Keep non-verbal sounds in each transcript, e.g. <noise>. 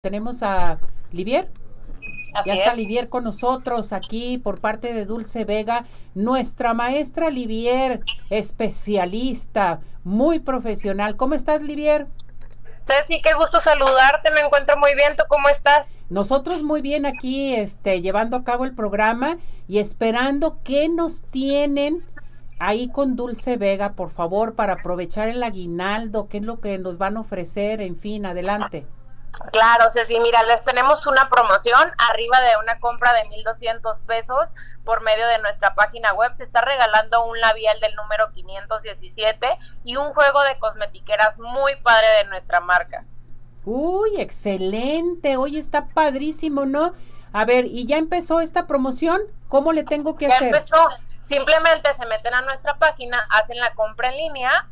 Tenemos a Livier. Así ya está es. Livier con nosotros aquí por parte de Dulce Vega, nuestra maestra Livier, especialista, muy profesional. ¿Cómo estás, Livier? Ceci, qué gusto saludarte, me encuentro muy bien, ¿tú cómo estás? Nosotros muy bien aquí, este, llevando a cabo el programa y esperando que nos tienen ahí con Dulce Vega, por favor, para aprovechar el aguinaldo, qué es lo que nos van a ofrecer, en fin, adelante. Claro, Ceci, mira, les tenemos una promoción arriba de una compra de 1.200 pesos por medio de nuestra página web. Se está regalando un labial del número 517 y un juego de cosmetiqueras muy padre de nuestra marca. Uy, excelente. Hoy está padrísimo, ¿no? A ver, ¿y ya empezó esta promoción? ¿Cómo le tengo que Ya hacer? empezó. Simplemente se meten a nuestra página, hacen la compra en línea,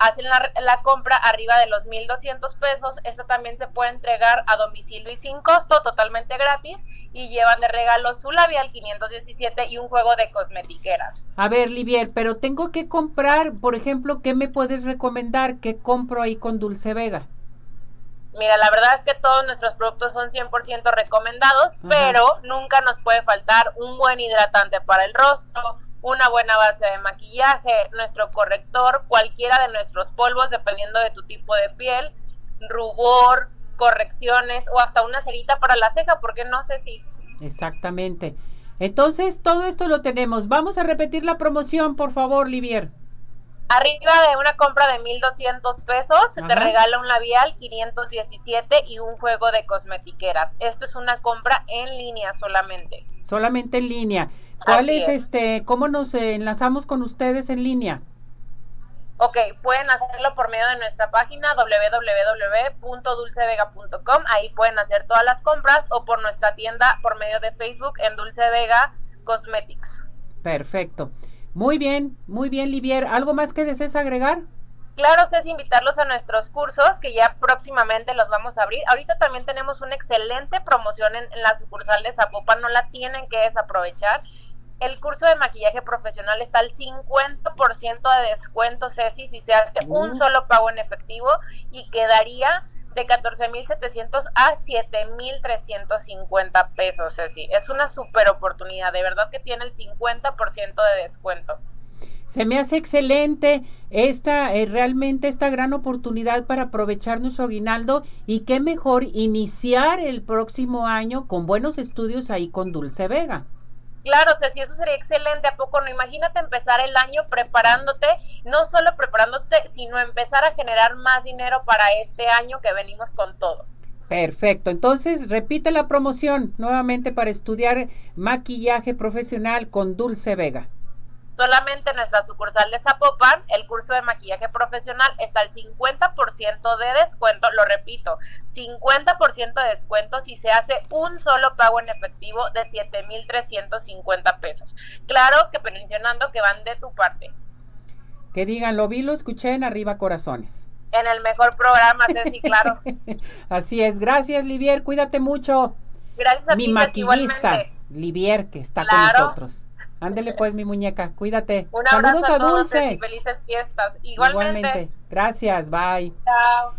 hacen la, la compra arriba de los 1.200 pesos. Esta también se puede entregar a domicilio y sin costo, totalmente gratis. Y llevan de regalo su labial 517 y un juego de cosmetiqueras. A ver, Livier, pero tengo que comprar, por ejemplo, ¿qué me puedes recomendar? ¿Qué compro ahí con Dulce Vega? Mira, la verdad es que todos nuestros productos son 100% recomendados, Ajá. pero nunca nos puede faltar un buen hidratante para el rostro, una buena base de maquillaje, nuestro corrector, cualquiera de nuestros polvos, dependiendo de tu tipo de piel, rubor, correcciones o hasta una cerita para la ceja, porque no sé si Exactamente. Entonces, todo esto lo tenemos. Vamos a repetir la promoción, por favor, Livier. arriba de una compra de 1.200 pesos se te regala un labial 517 y un juego de cosmetiqueras. Esto es una compra en línea solamente. Solamente en línea. ¿Cuál es, es. este, cómo nos enlazamos con ustedes en línea? Ok, pueden hacerlo por medio de nuestra página www.dulcevega.com. Ahí pueden hacer todas las compras o por nuestra tienda por medio de Facebook en Dulce Vega Cosmetics. Perfecto. Muy bien, muy bien, Livier. ¿Algo más que desees agregar? Claro, es invitarlos a nuestros cursos que ya próximamente los vamos a abrir. Ahorita también tenemos una excelente promoción en, en la sucursal de Zapopan, no la tienen que desaprovechar. El curso de maquillaje profesional está al 50% de descuento, Ceci, si se hace Uh. un solo pago en efectivo y quedaría de 14.700 a 7.350 pesos, Ceci. Es una super oportunidad, de verdad que tiene el 50% de descuento. Se me hace excelente esta, eh, realmente esta gran oportunidad para aprovechar nuestro aguinaldo y qué mejor iniciar el próximo año con buenos estudios ahí con Dulce Vega. Claro, Ceci, eso sería excelente, ¿a poco no? Imagínate empezar el año preparándote, no solo preparándote, sino empezar a generar más dinero para este año que venimos con todo. Perfecto, entonces repite la promoción nuevamente para estudiar maquillaje profesional con Dulce Vega. Solamente en nuestra sucursal de Zapopan, el curso de maquillaje profesional está al 50% de descuento, lo repito, 50% de descuento si se hace un solo pago en efectivo de 7.350 pesos. Claro que mencionando que van de tu parte. Que digan, lo vi, lo escuché en Arriba Corazones. En el mejor programa, Ceci, claro. <laughs> Así es, gracias Livier, cuídate mucho. Gracias a Mi ti, maquillista. Livier, que está con nosotros. Ándele pues, mi muñeca, cuídate. Un Saludos abrazo a a todos Dulce. y felices fiestas. Igualmente. Gracias, bye. Chao.